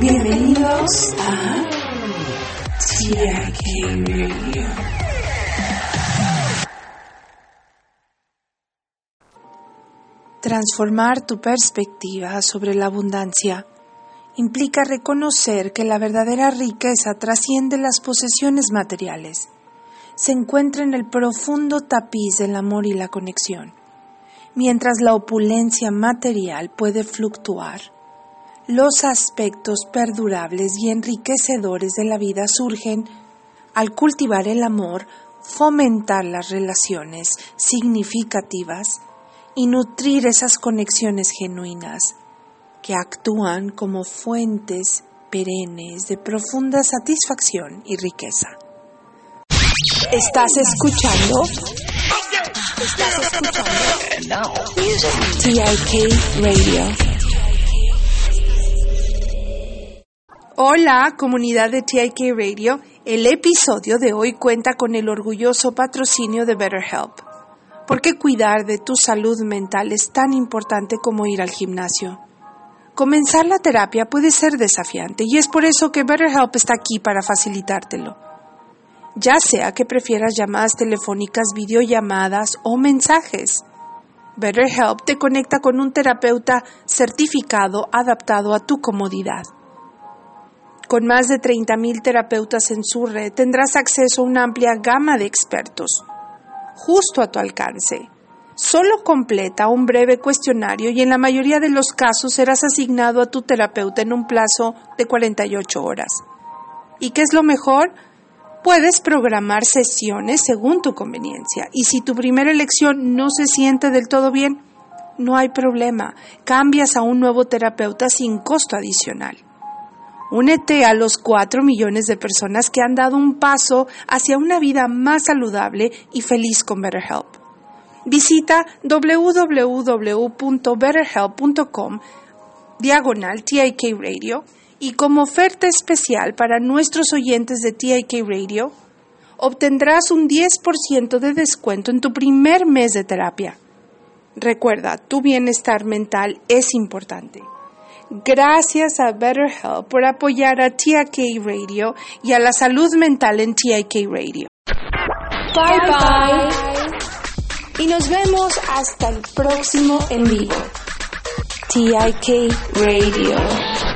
Bienvenidos a Radio. Transformar tu perspectiva sobre la abundancia implica reconocer que la verdadera riqueza trasciende las posesiones materiales. Se encuentra en el profundo tapiz del amor y la conexión. Mientras la opulencia material puede fluctuar, los aspectos perdurables y enriquecedores de la vida surgen al cultivar el amor, fomentar las relaciones significativas y nutrir esas conexiones genuinas que actúan como fuentes perennes de profunda satisfacción y riqueza. ¿Estás escuchando? ¿Estás escuchando? TIK Radio. Hola, comunidad de TIK Radio. El episodio de hoy cuenta con el orgulloso patrocinio de BetterHelp. ¿Por qué cuidar de tu salud mental es tan importante como ir al gimnasio? Comenzar la terapia puede ser desafiante y es por eso que BetterHelp está aquí para facilitártelo. Ya sea que prefieras llamadas telefónicas, videollamadas o mensajes. BetterHelp te conecta con un terapeuta certificado adaptado a tu comodidad. Con más de 30.000 terapeutas en su red tendrás acceso a una amplia gama de expertos, justo a tu alcance. Solo completa un breve cuestionario y en la mayoría de los casos serás asignado a tu terapeuta en un plazo de 48 horas. ¿Y qué es lo mejor? Puedes programar sesiones según tu conveniencia y si tu primera elección no se siente del todo bien, no hay problema, cambias a un nuevo terapeuta sin costo adicional. Únete a los 4 millones de personas que han dado un paso hacia una vida más saludable y feliz con BetterHelp. Visita www.betterhelp.com diagonal TIK Radio y como oferta especial para nuestros oyentes de TIK Radio, obtendrás un 10% de descuento en tu primer mes de terapia. Recuerda, tu bienestar mental es importante. Gracias a BetterHelp por apoyar a TIK Radio y a la salud mental en TIK Radio. Bye bye. Y nos vemos hasta el próximo en vivo. TIK Radio.